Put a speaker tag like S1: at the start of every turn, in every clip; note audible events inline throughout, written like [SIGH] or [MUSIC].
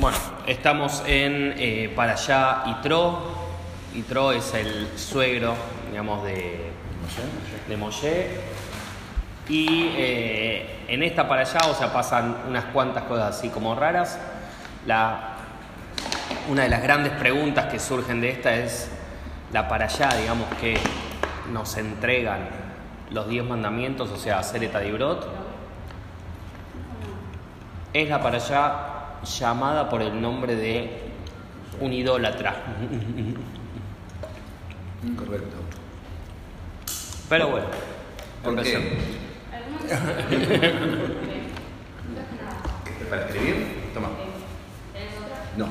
S1: Bueno, estamos en eh, para allá Itro. Itro es el suegro, digamos, de, de Moshe. Y eh, en esta para allá, o sea, pasan unas cuantas cosas así como raras. La, una de las grandes preguntas que surgen de esta es la para allá, digamos, que nos entregan los diez mandamientos, o sea, Sereta Dibrot. Es la para allá llamada por el nombre de un idólatra.
S2: Correcto.
S1: Pero bueno,
S2: ¿Por qué?
S1: empecemos.
S2: ¿Este ¿Para escribir? Toma. No.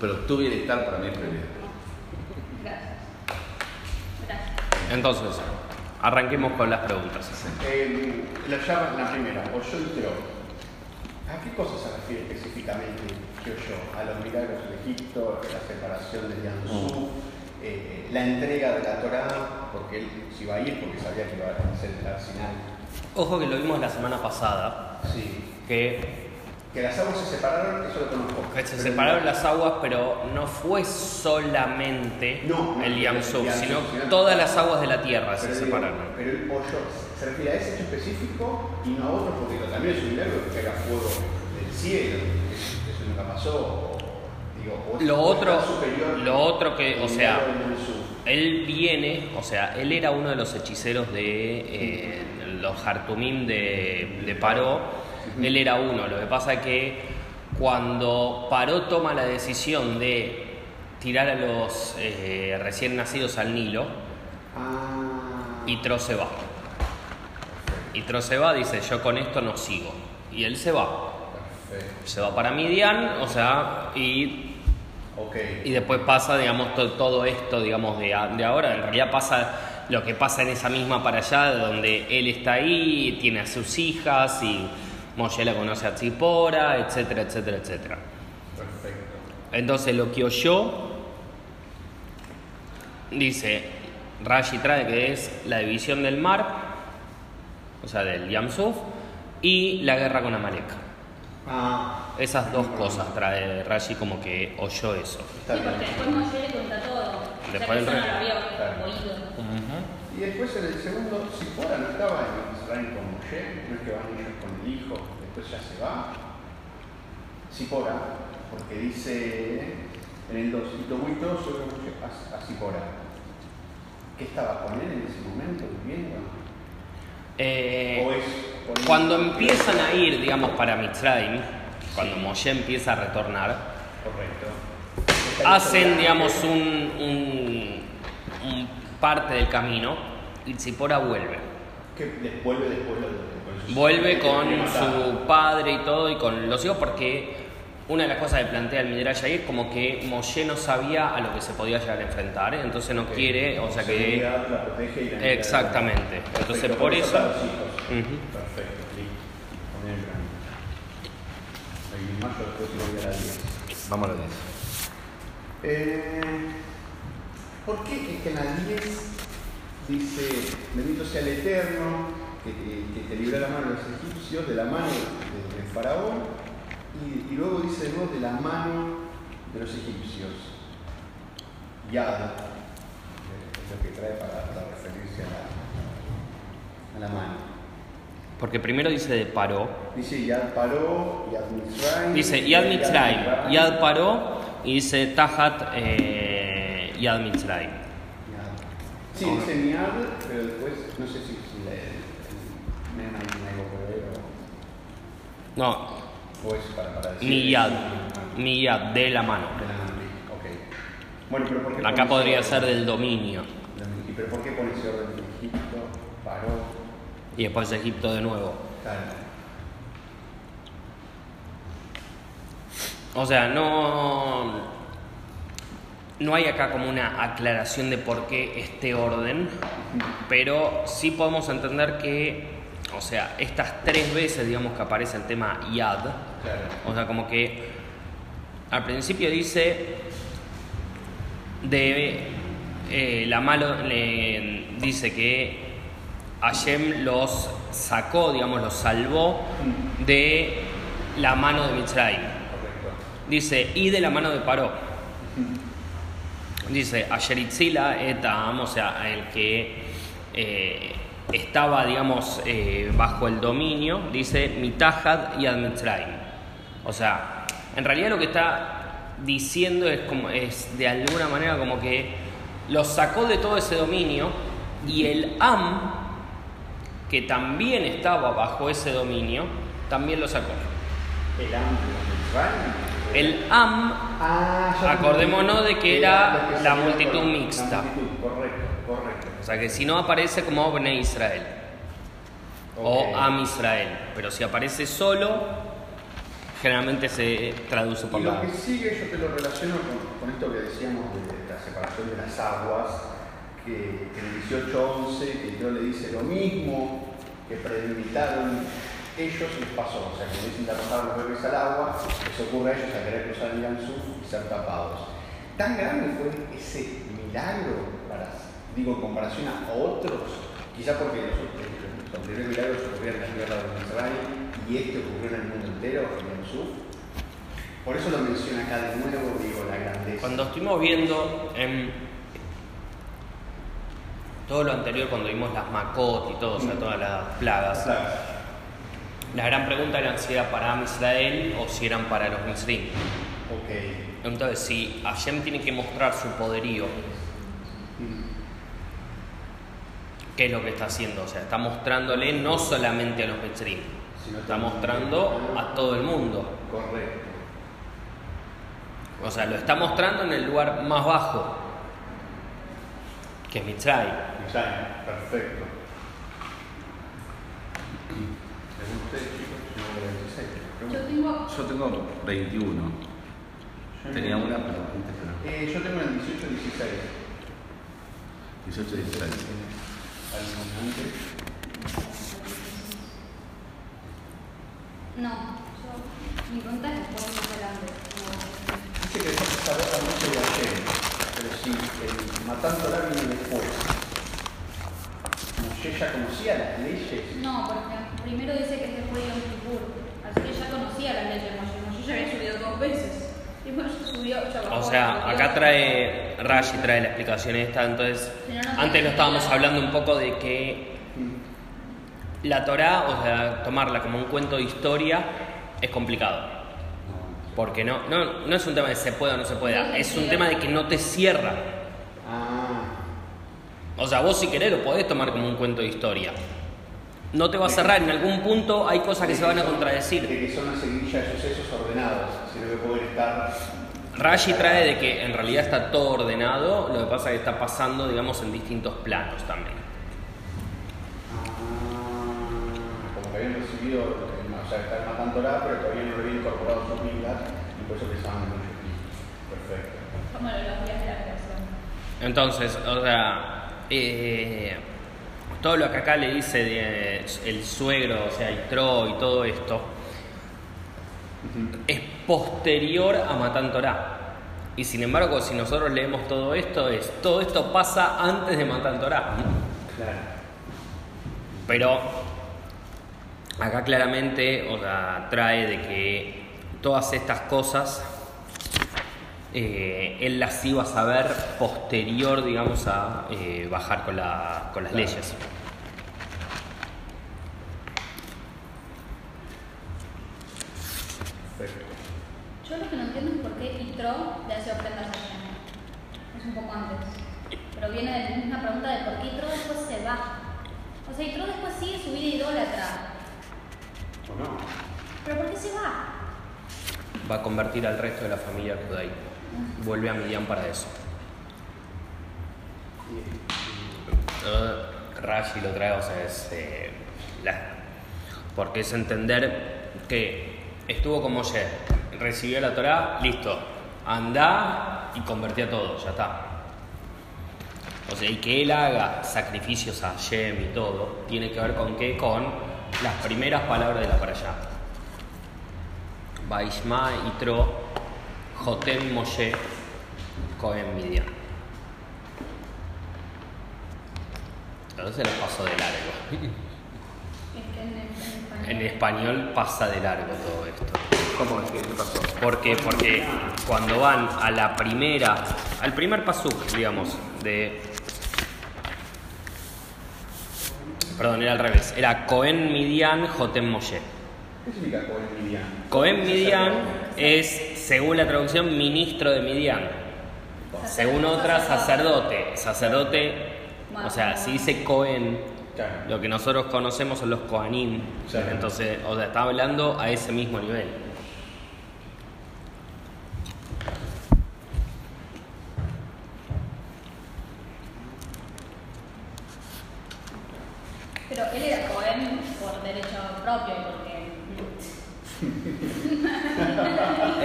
S2: Pero tu bienestar para mí es prioridad.
S1: Entonces, arranquemos con las preguntas.
S3: Eh, la la primera, Oyo y Tero. ¿A qué cosa se refiere específicamente Oyo? A los milagros de Egipto, la separación de Yansú, eh, la entrega de la Torá, porque él se iba a ir porque sabía que iba a ser el Sinai.
S1: Ojo que lo vimos la semana pasada,
S3: Sí.
S1: que
S3: Que las aguas se separaron, eso lo conozco.
S1: que se separaron las aguas, pero no fue solamente
S3: No, no,
S1: el Yamsuf,
S3: el
S1: sino todas las aguas de la tierra se
S3: digo,
S1: separaron.
S3: pero el Oyo se refiere a ese hecho específico y no a otro, porque también es un milagro que caiga fuego del cielo, que eso, eso nunca pasó. digo, o
S1: Lo otro,
S3: superior
S1: lo otro que, o sea, él viene, o sea, él era uno de los hechiceros de eh, los Hartumim de, de Paró, él era uno. Lo que pasa es que cuando Paró toma la decisión de tirar a los eh, recién nacidos al Nilo,
S3: Ah,
S1: y Tro se va. Y Tro se va, dice, yo con esto no sigo. Y él se va.
S3: perfecto.
S1: Se va para Midian, o sea, y
S3: Ok.
S1: y después pasa, digamos, to- todo esto, digamos, de, de ahora. En realidad pasa lo que pasa en esa misma para allá, donde él está ahí, tiene a sus hijas y Moshe la conoce a Tzipora, etcétera, etcétera, etcétera.
S3: Perfecto.
S1: Entonces lo que oyó, dice, Rashi trae que es la división del mar, o sea, del Yamsuf, y la guerra con Amalek.
S3: Ah,
S1: Esas dos cosas trae Rashi como que oyó eso.
S4: Sí, porque después Moshe le cuenta todo.
S1: Después
S4: Esa
S1: el
S4: persona
S1: re-
S4: lo había
S3: Claro.
S4: oído.
S3: Y después en el segundo, Sipora no estaba en Israel con Moshe, no es que van ellos con el hijo, después ya se va. Sipora, porque dice en el 2, y tomó y todo sobre Moshe a, a Sipora. ¿Qué estaba con él en ese momento viviendo?
S1: Eh. Cuando empiezan a ir, digamos, para Mitzrayim, cuando Moshe empieza a retornar,
S3: Correcto.
S1: hacen, digamos, un, un- un parte del camino y Tzipora vuelve.
S3: Des- vuelve después
S1: Vuelve con su padre y todo y con los hijos porque una de las cosas que plantea el Midrash ahí es como que Moshe no sabía a lo que se podía llegar a enfrentar, ¿eh? entonces no quiere, o sea que...
S3: La protege y la.
S1: Exactamente. Entonces,
S3: Perfecto,
S1: por eso-
S3: hijos.
S1: Ujú.
S3: Perfecto, voy a la 10.
S2: Vamos a la 10.
S3: Eh, ¿Por qué es que en la 10 dice, bendito sea el Eterno, que te, que te libró de la mano de los egipcios, de la mano de- del faraón, y, y luego dice de nuevo de la mano de los egipcios? Yad, eh, es lo que trae para, para referirse a la, a la mano.
S1: Porque primero dice de paró,
S3: Dice Yad paró, Yad Mitzrayim.
S1: dice Yad Mitzrayim, Yad paró y dice Tahat eh, Yad Mitzrayim.
S3: Yad. Sí, dice Miad, pero después no sé si, si el Mena y algo por ahí o,
S1: No,
S3: o es para, para decir.
S1: Miyad, Miyad, de la mano.
S3: de la mano. Bueno, pero ¿por qué
S1: Acá podría ser del dominio.
S3: ¿Y pero por qué pone ese orden de Egipto? Paró,
S1: Y después Egipto de nuevo.
S3: tal.
S1: O sea, no. No hay acá como una aclaración de por qué este orden, pero sí podemos entender que, o sea, estas tres veces, digamos, que aparece el tema Yad. O sea, como que al principio dice de eh, la mano le dice que Hashem los sacó, digamos, los salvó de la mano de Mitzrayim. Dice, y de la mano de Paró. Dice, Ayeritzila etam, o sea, el que eh, estaba, digamos, eh, bajo el dominio, dice Mitahad y Admitzraim. O sea, en realidad lo que está diciendo es, como, es de alguna manera como que los sacó de todo ese dominio y el Am, que también estaba bajo ese dominio, también lo sacó.
S3: El Am
S1: El Am,
S3: Ah,
S1: Acordémonos de que era la multitud mixta.
S3: Correcto, correcto.
S1: o sea que si no aparece como Bnei Israel o. Am Israel, pero si aparece solo, generalmente se traduce por
S3: Y
S1: la
S3: lo que sigue yo te lo relaciono con, con esto que decíamos de la separación de las aguas, que, que en el 1811 que Dios le dice lo mismo que prelimitaron ellos les pasó, o sea que dicen de arrojar los bebés al agua, les ocurre a ellos a querer cruzar el Gansu y ser tapados. Tan grande fue ese milagro, para, digo en comparación a otros, quizá porque los, otros- los primeros milagros ocurrieron en la tierra de Israel y este ocurrió en el mundo entero, en el sur. Por eso lo menciona acá de nuevo, digo, la grandeza.
S1: Cuando estuvimos viendo en todo lo anterior, cuando vimos las Makot y todo, o sea, todas las plagas,
S3: Claro.
S1: la gran pregunta era si era para Israel o si eran para los Misrim.
S3: Ok.
S1: Entonces, si Hashem tiene que mostrar su poderío,
S3: Mm.
S1: ¿Qué es lo que está haciendo? O sea, está mostrándole no solamente a los Misrim,
S3: Sino
S1: está mostrando a todo el mundo.
S3: Correcto.
S1: O sea, lo está mostrando en el lugar más bajo, que es Mitzray.
S3: Exacto. Perfecto. Yo
S4: tengo.
S2: Yo tengo 21.
S3: Yo
S2: Tenía una, pero antes.
S3: Eh, yo tengo el 18 16.
S2: 18 16.
S3: Antes.
S4: No, yo. Mi pregunta es después más.
S3: Dice que se saber mucho de ayer, pero sí, el matando la viene después. Moshe ya conocía las leyes.
S4: No, porque primero dice que se fue Yom Kippur. Así que ya conocía las leyes de Moshe. Moshe ya había subido dos veces. Subió.
S1: O sea,
S4: subió.
S1: acá trae Rashi trae la explicación esta, entonces antes lo estábamos hablando un poco de que la Torá, o sea, tomarla como un cuento de historia es complicado. Porque no, no, no es un tema de se puede o no se pueda, es un tema de que no te cierra.
S3: Ah,
S1: O sea, vos si querés lo podés tomar como un cuento de historia. No te va a cerrar, en algún punto hay cosas que se van a
S3: de
S1: contradecir.
S3: que son una seguidilla de sucesos ordenados, sino que pueden estar.
S1: Rashi trae de que en realidad está todo ordenado, lo que pasa es que está pasando, digamos, en distintos planos también.
S3: Ah, como que habían recibido, eh, o sea, están matando la, pero todavía no lo habían incorporado sus vidas y por eso pensaban en mucho Perfecto.
S4: Como los días de la creación.
S1: Entonces, o sea, eh, todo lo que acá le dice de el suegro, o sea, Itro y todo esto, es posterior a Matan Torah. Y sin embargo, si nosotros leemos todo esto, es todo esto pasa antes de Matan Torah.
S3: Claro.
S1: Pero acá claramente o sea, trae de que todas estas cosas eh, él las iba a saber posterior, digamos, a eh, bajar con, la- con las
S3: Claro.
S1: leyes.
S3: Perfecto.
S4: Yo lo que no entiendo es por qué Itro le hace ofrendas a Hashem. Es un poco antes. Pero viene de la misma pregunta de por qué Itro después se va. O sea, Itro después sigue su vida idólatra.
S3: ¿O no?
S4: ¿Pero por qué se va?
S1: Va a convertir al resto de la familia judaica. Vuelve a Midian para eso. Rashi lo trae, o sea, es. eh, la- porque es entender que estuvo como Moshe, recibió la Torah, listo, anda y convertía todo, ya está. O sea, y que él haga sacrificios a Hashem y todo, tiene que ver con qué? Con las primeras palabras de la para allá. Baishma Itro, Jotem Moshe, Cohen Midian. Entonces los paso de largo.
S4: Es que en, en español.
S1: En español pasa de largo todo esto.
S2: ¿Cómo es? ¿Qué qué pasó?
S1: ¿Por qué? Porque cuando van a la primera, al primer pasuk, digamos, de. Perdón, era al revés. Era Cohen Midian Jotem Moshe.
S3: ¿Qué significa Cohen Midian?
S1: Cohen Midian es, según la traducción, ministro de Midian. Según otra, sacerdote. Sacerdote, o sea, si dice Cohen,
S3: Claro.
S1: lo que nosotros conocemos son los Kohanim.
S3: Claro.
S1: Entonces, o sea, está hablando a ese mismo nivel.
S4: Pero él era Cohen por derecho propio, porque.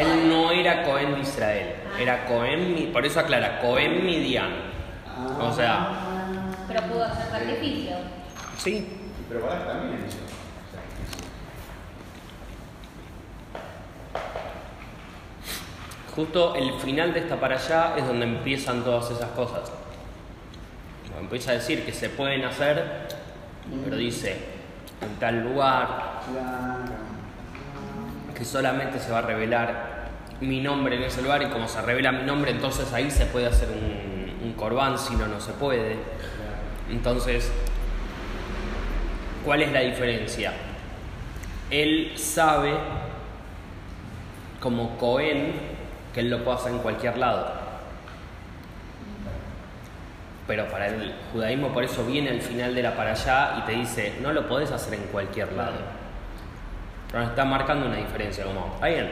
S1: Él no era Cohen de Israel, era Cohen, Mi- por eso aclara, Cohen Midian. O sea,
S4: Pero pudo hacer sacrificio.
S1: sí,
S3: Pero Balak también eso.
S1: justo el final de esta para allá es donde empiezan todas esas cosas. Empieza a decir que se pueden hacer, pero dice, en tal lugar,
S3: Claro.
S1: que solamente se va a revelar mi nombre en ese lugar y como se revela mi nombre, entonces ahí se puede hacer un, un corbán, si no, no se puede. Entonces, ¿cuál es la diferencia? Él sabe, como Cohen, que él lo puede hacer en cualquier lado. Pero para el judaísmo por eso viene al final de la para allá y te dice, no lo podés hacer en cualquier lado. Pero nos está marcando una diferencia, como, está bien,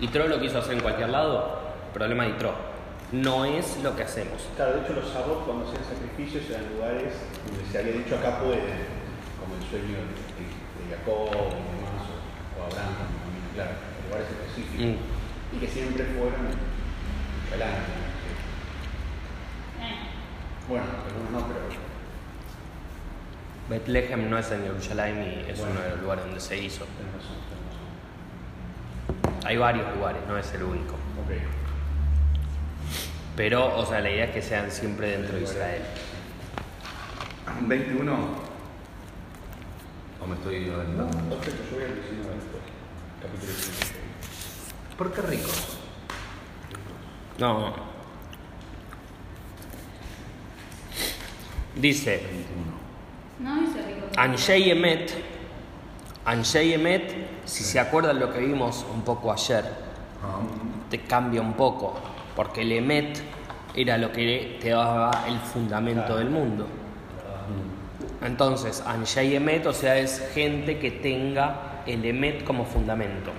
S1: Itro lo quiso hacer en cualquier lado, problema de Itro. No es lo que hacemos.
S3: Claro, de hecho los sabos cuando hacían sacrificios eran lugares donde se había dicho acá pueden, como el sueño de, de Jacob y demás, o, o Abraham también, claro, lugares específicos.
S1: Mm.
S3: Y que siempre fueron adelante. Bueno, algunos no, pero
S1: Bethlehem no es en Jerusalén y es
S3: Bueno.
S1: uno de los lugares donde se hizo.
S3: tenés razón, tenés razón.
S1: Hay varios lugares, no es el único.
S3: Ok.
S1: Pero, o sea, la idea es que sean siempre dentro de Israel.
S2: 21. ¿O me estoy adelantando?
S3: Perfecto, yo voy al 19 después. Capítulo 19.
S2: ¿Por qué ricos?
S1: No. Dice,
S2: 21.
S4: no dice rico.
S1: Anshei Emet, Anshei Emet, si se acuerdan lo que vimos un poco ayer, te cambia un poco, porque el Emet era lo que te daba el fundamento del mundo. Entonces, Anshei Emet, o sea, es gente que tenga el Emet como fundamento.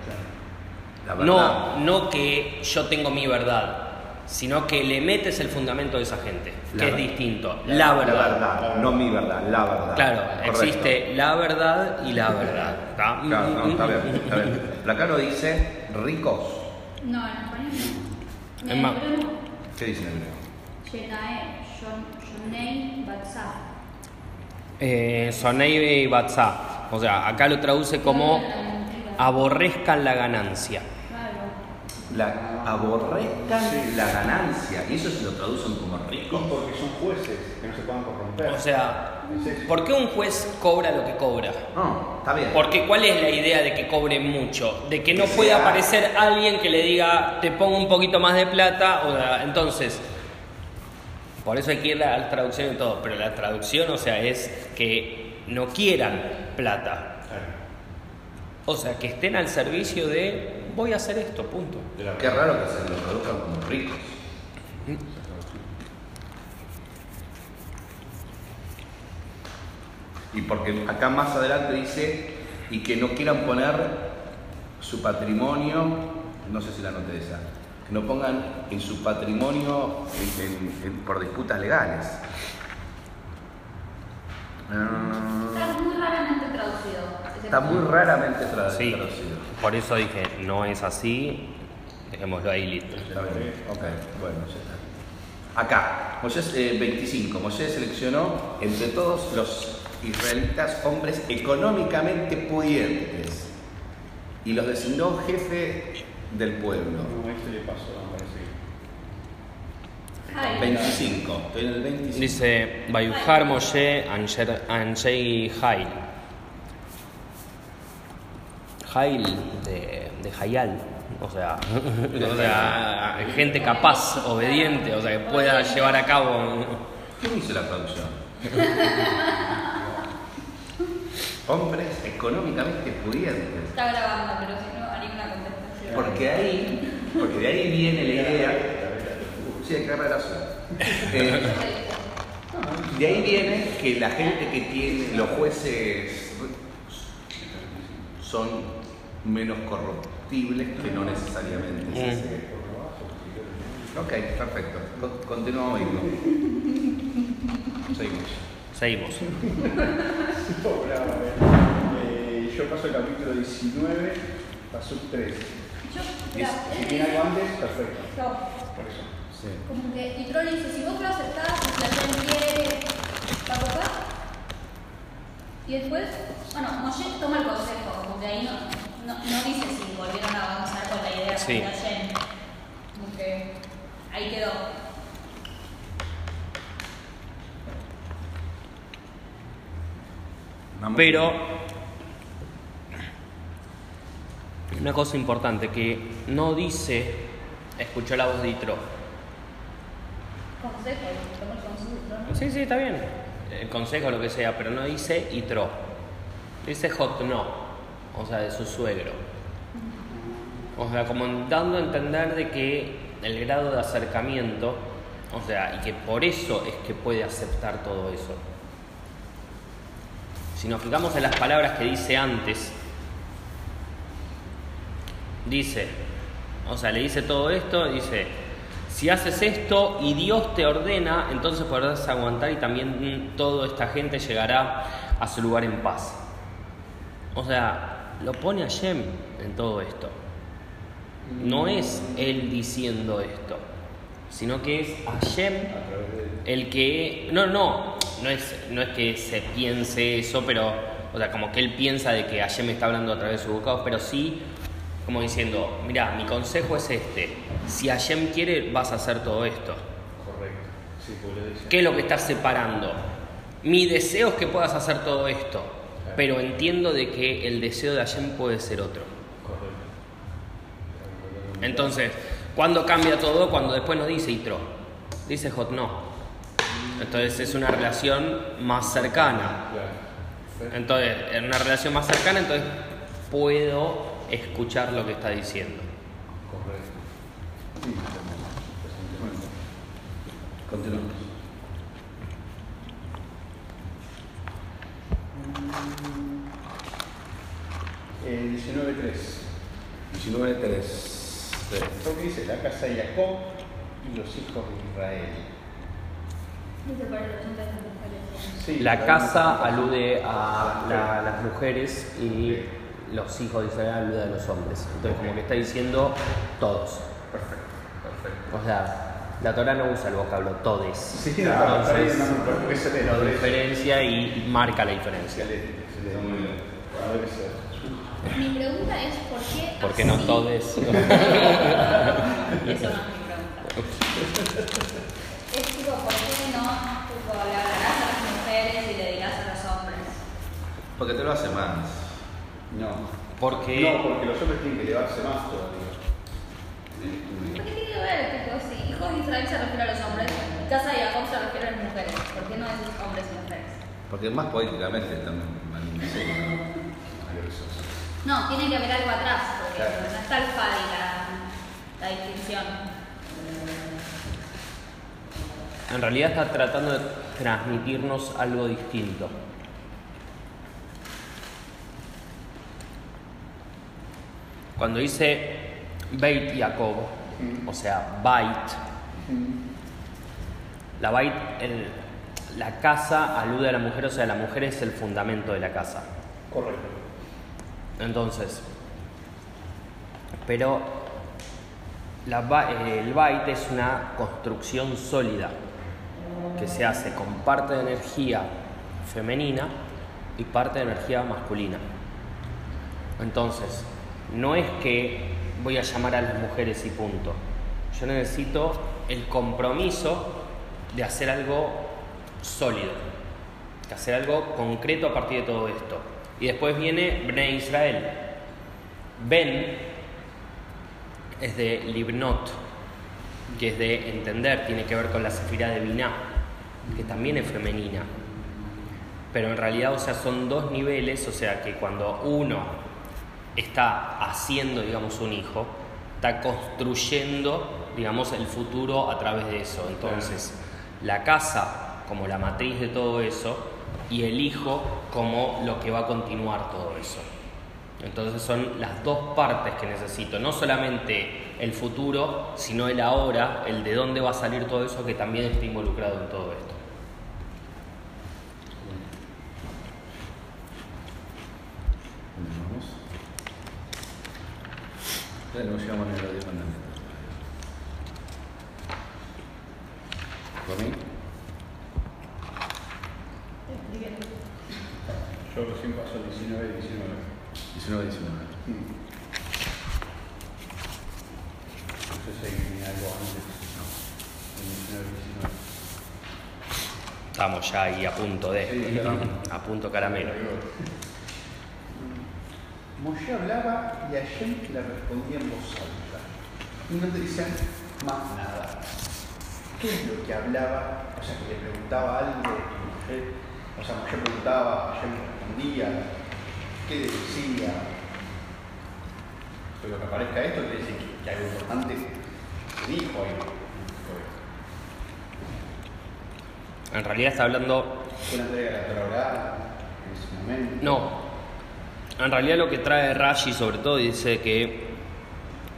S1: No, no que yo tengo mi verdad, sino que el Emet es el fundamento de esa gente,
S2: La
S1: que es
S2: ver-
S1: distinto. La verdad.
S2: no mi verdad, la verdad.
S1: Claro,
S2: Correcto.
S1: existe la verdad y la verdad. ¿tá?
S2: Claro, no, está bien, está bien. [LAUGHS] Acá no dice ricos.
S4: No, en español no.
S1: Es más-.
S2: ¿Qué dice en hebreo?
S4: Shonei, Batzah.
S1: Eh, Sonei y Batzá. O sea, acá lo traduce como aborrezcan la ganancia.
S2: La aborrezcan la ganancia. Y eso se lo traducen como
S3: Y
S2: ricos.
S3: porque son jueces que no se puedan corromper.
S1: O sea,
S3: Es.
S1: ¿por qué un juez cobra lo que cobra?
S2: No, está bien.
S1: Porque ¿cuál es la idea de que cobre mucho? De que no
S2: Que
S1: puede
S2: sea-
S1: aparecer alguien que le diga, te pongo un poquito más de plata. O entonces, por eso hay que ir a la traducción y todo. Pero la traducción, o sea, es que no quieran plata.
S3: Claro.
S1: O sea, que estén al servicio de, voy a hacer esto, punto.
S3: La
S2: Qué raro que se lo traduzcan como ricos. Y porque acá más adelante dice, y que no quieran poner su patrimonio, no sé si la noté esa, que no pongan en su patrimonio en- en- en- por disputas legales.
S4: Está muy raramente traducido.
S2: está muy raramente tra-
S1: Sí.
S2: traducido.
S1: Por eso dije, no es así, dejémoslo ahí listo.
S2: Está bien, ok, bueno, ya está. Acá, Moisés eh, 25. Moisés seleccionó entre todos los israelitas hombres económicamente pudientes y los designó jefe del pueblo.
S3: No, este le pasó.
S4: Ay,
S2: 25, estoy en el 25.
S1: Dice, Bayujar Moshe Anshei Hail. Hail de, gente jayal, o sea, [LAUGHS] o sea, gente capaz, obediente, o sea, que pueda llevar a cabo.
S2: ¿Quién hizo la traducción? [LAUGHS] Hombres económicamente pudientes.
S4: Está grabando, pero si no haría una contestación.
S2: Porque ahí, porque de ahí viene la idea. Sí, hay que agarrar la suya. Eh, de ahí viene que la gente que tiene, los jueces son menos corruptibles que no necesariamente. es así. Ok, perfecto. Con- Continuamos. Seguimos.
S1: Seguimos.
S3: Eh, [LAUGHS] yo paso el capítulo 19, paso 3.
S4: Yo,
S3: Si
S4: mira,
S3: si
S4: él
S3: tiene algo antes, perfecto. Por eso.
S2: Sí.
S4: como que, y Troll dice, si vos lo aceptás, si la gente quiere, va a tocar. Y después, bueno, Moshe toma el consejo, como que ahí no, no, no dice si volvieron a avanzar con la idea
S1: Sí.
S4: de. Como que ahí quedó.
S1: Pero una cosa importante que no dice escuchó la voz de Itro.
S4: Consejo, toma el consejo, ¿no?
S1: Sí, sí, está bien. El consejo, lo que sea, pero no dice Itro. Dice Hot no, o sea, de su suegro. O sea, como dando a entender de que el grado de acercamiento, o sea, y que por eso es que puede aceptar todo eso. Si nos fijamos en las palabras que dice antes, dice, o sea, le dice todo esto, dice, si haces esto y Dios te ordena, entonces podrás aguantar y también toda esta gente llegará a su lugar en paz. O sea, lo pone a Shem en todo esto. No es él diciendo esto, sino que es Hashem el que. No, no, no es, no es que se piense eso, pero. O sea, como que él piensa de que Hashem está hablando a través de su bocado, pero sí como diciendo: Mira, mi consejo es este. Si Hashem quiere, vas a hacer todo esto.
S3: Correcto. Sí.
S1: ¿Qué es lo que estás separando? Mi deseo es que puedas hacer todo esto, pero entiendo de que el deseo de Hashem puede ser otro.
S3: Correcto.
S1: Entonces, ¿cuándo cambia todo? Cuando después nos dice Itro. Dice Hot no. Entonces es una relación más cercana.
S3: Claro.
S1: Entonces, en una relación más cercana, entonces puedo escuchar lo que está diciendo.
S3: Correcto. Sí, presentemente.
S2: Continuamos.
S3: El 19.3.
S2: 19.3.
S3: Esto que dice la casa de Jacob y los hijos de Israel.
S4: Dice para el 80 de las mujeres.
S3: Sí,
S1: La
S3: la-
S1: casa alude a la- las mujeres y los hijos de Israel alude a los hombres. Entonces, como que está diciendo todos.
S3: Perfecto, perfecto.
S1: O sea, la Torah no usa el vocablo todes.
S3: Sí, no,
S1: Entonces,
S3: no, no, porque se le
S1: lo diferencia y marca la diferencia.
S3: Excelente, excelente. Muy bien. A ver, ese-
S4: Mi pregunta es, ¿por qué
S1: ¿Por qué no todes? [LAUGHS]
S4: Eso no es mi pregunta. Es tipo, ¿por qué no tipo, le hablarás a las mujeres y le dirás a los hombres?
S2: Porque te lo hace más.
S3: No.
S1: Porque
S3: No, porque los hombres tienen que llevarse más todavía.
S4: ¿Por qué tiene que ver? Tipo, si hijos de Israel se refiere a los hombres, casa de Jacob se refiere a las mujeres. ¿Por qué no es hombres y mujeres?
S2: Porque más poéticamente también.
S4: No, tiene que haber algo atrás, porque
S3: Claro.
S4: no está el FAD y la, la distinción.
S1: en realidad está tratando de transmitirnos algo distinto. Cuando dice Beit Jacob, o sea, Bait, la Bait, el- la casa alude a la mujer, o sea, la mujer es el fundamento de la casa.
S3: Correcto.
S1: Entonces, pero la el Bait es una construcción sólida que se hace con parte de energía femenina y parte de energía masculina. Entonces, no es que voy a llamar a las mujeres y punto. Yo necesito el compromiso de hacer algo sólido, de hacer algo concreto a partir de todo esto. Y después viene Bnei Israel. Ben es de Libnot, que es de entender, tiene que ver con la sefira de Binah, que también es femenina. Pero en realidad, o sea, son dos niveles, o sea, que cuando uno está haciendo, digamos, un hijo, está construyendo, digamos, el futuro a través de eso. Entonces, la casa como la matriz de todo eso y el hijo como lo que va a continuar todo eso. Entonces son las dos partes que necesito, no solamente el futuro, sino el ahora, el de dónde va a salir todo eso que también está involucrado en todo esto.
S2: Vamos. Bueno, no llegamos ni a los 10 mandamientos. ¿Tommy?
S4: Escribiendo.
S3: Yo recién paso 19 y 19.
S2: 19, 19.
S3: No sé si hay algo antes. No. 19 y 19.
S1: Estamos ya ahí a punto de,
S3: Sí, claro.
S1: a punto caramelo.
S3: Moshe hablaba y Hashem le respondía en voz alta. Y no te dicen más nada. ¿Qué es lo que hablaba? O sea, que le preguntaba algo a Moshe. O sea, Moshe preguntaba, Hashem respondía. ¿Qué decía? Pero que aparezca esto quiere decir que, que algo importante se dijo ahí.
S1: En realidad está hablando
S3: Fue una entrega de la Torah en ese momento.
S1: No. En realidad lo que trae Rashi sobre todo dice que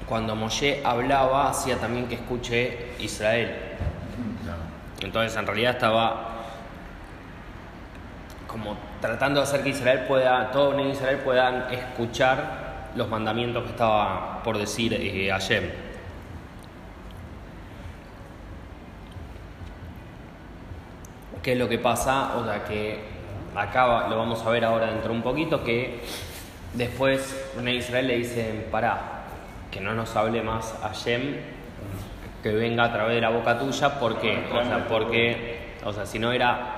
S1: cuando Moshe hablaba hacía también que escuche Israel. Entonces en realidad estaba como tratando de hacer que Israel pueda, todo en Israel puedan escuchar los mandamientos que estaba por decir eh, Hashem. ¿Qué es lo que pasa? O sea que acá lo vamos a ver ahora dentro de un poquito, que después en Israel le dicen, pará, que no nos hable más Hashem, que venga a través de la boca tuya, ¿por qué? O sea, porque, o sea, si no era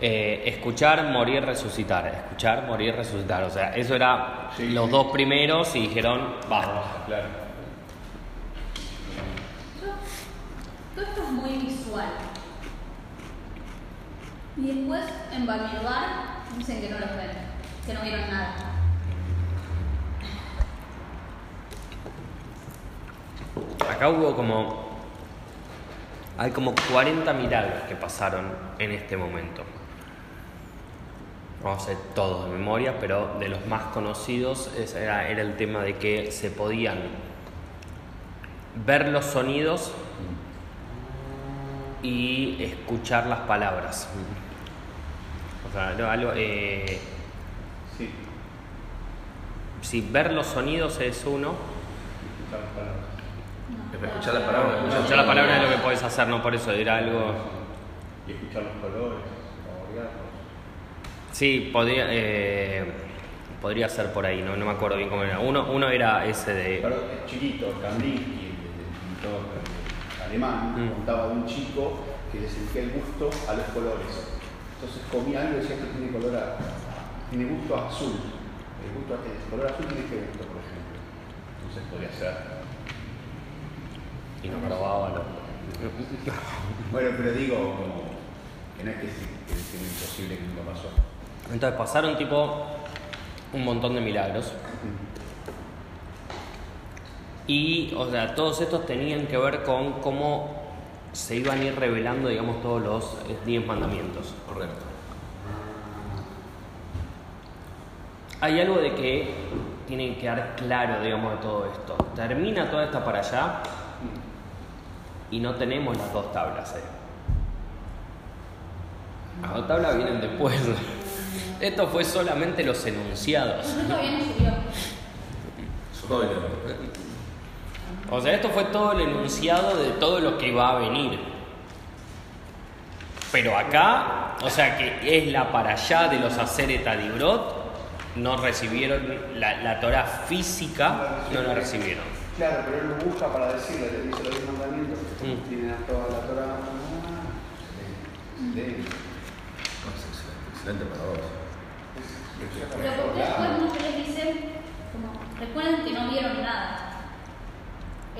S1: eh, escuchar, morir, resucitar, escuchar, morir, resucitar, o sea, eso era
S3: Sí,
S1: los
S3: sí.
S1: dos primeros y dijeron, basta.
S3: Claro.
S4: Todo esto es muy visual. Y después en Bamidbar dicen que no los ven, que no vieron nada.
S1: Acá hubo como. Hay como 40 milagros que pasaron en este momento. Vamos a hacer todos de memoria, pero de los más conocidos era, era el tema de que se podían ver los sonidos y escuchar las palabras. O sea, no, algo, eh,
S3: Sí.
S1: si ver los sonidos es uno,
S3: Escuchar las palabras.
S4: No,
S2: Escuchar las palabras,
S1: escuchar las palabras es lo que podés hacer, no por eso era algo.
S3: Y escuchar los colores.
S1: Sí, podría, eh, podría ser por ahí, no, no me acuerdo bien cómo era. Uno, uno era ese de.
S3: Pero chiquito, Kandinsky, el, pintor alemán,
S1: Mm.
S3: contaba de un chico que le sentía el gusto a los colores. Entonces comía algo y decía que tiene color a, tiene gusto a azul. El gusto a, el color azul tiene que gusto, por ejemplo. Entonces podría ser.
S1: Y no probaba, no. [LAUGHS]
S3: Bueno, pero digo, como que no es que, sí- que es imposible que nunca pasó.
S1: Entonces pasaron tipo un montón de milagros. Y, o sea, todos estos tenían que ver con cómo se iban a ir revelando, digamos, todos los eh, diez mandamientos.
S2: Correcto.
S1: Hay algo de que tiene que quedar claro, digamos, de todo esto. Termina toda esta para allá y no tenemos las dos tablas. eh. Las dos tablas vienen después. [LAUGHS] Esto fue solamente los enunciados.
S2: Spoiler.
S1: O sea, esto fue todo el enunciado de todo lo que va a venir. Pero acá, o sea, que es la para allá de los Aseret Adibrot, no recibieron la, la Torah física, no la recibieron.
S3: Claro, pero él lo busca para decirle, le dice los mandamientos, que
S1: Mm.
S3: tienen a toda la Torah. De,
S2: excelente, excelente para vos.
S4: Pero después muchos les dicen, como, recuerden que no vieron nada.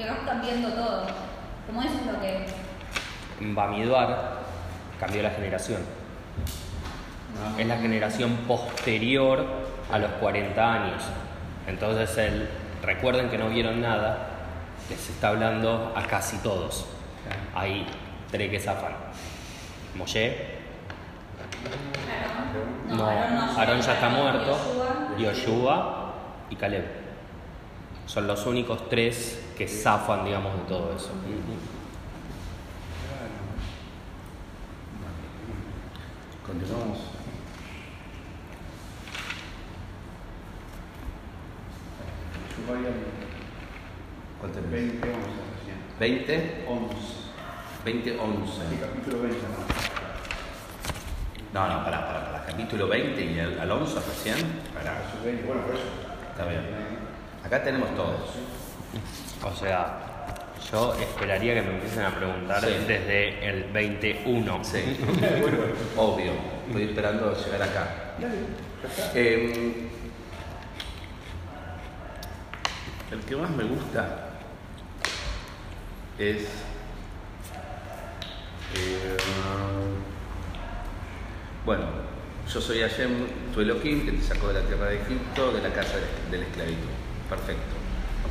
S4: Y vas cambiando todo. Como eso es lo que.
S1: Bamiduar cambió la generación. Es la generación posterior a los 40 años. Entonces, el, recuerden que no vieron nada, les está hablando a casi todos. Hay tres que zafan. Moshe,
S4: Aarón.
S1: no,
S4: Aarón
S1: ya está muerto.
S4: Yoshua
S1: y Caleb. Son los únicos tres que zafan, digamos, de todo eso.
S2: Continuamos. ¿Cuál tenés?
S3: 20, 11 recién.
S2: 20,
S3: 11.
S2: 20, 11.
S3: Sí, capítulo 20, ¿no?
S2: No, no, pará, pará, pará. Capítulo 20 y al, al 11 recién. Pará,
S3: Verso 20, bueno, por eso.
S2: está bien. Acá tenemos todos.
S1: O sea, yo esperaría que me empiecen a preguntar
S2: Sí.
S1: desde el 21.
S2: Sí, [LAUGHS] obvio. Estoy esperando llegar acá. Eh, el que más me gusta es. eh, bueno, yo soy Hashem, tu Elohim, que te sacó de la tierra de Egipto, de la casa de la esclavitud. Perfecto.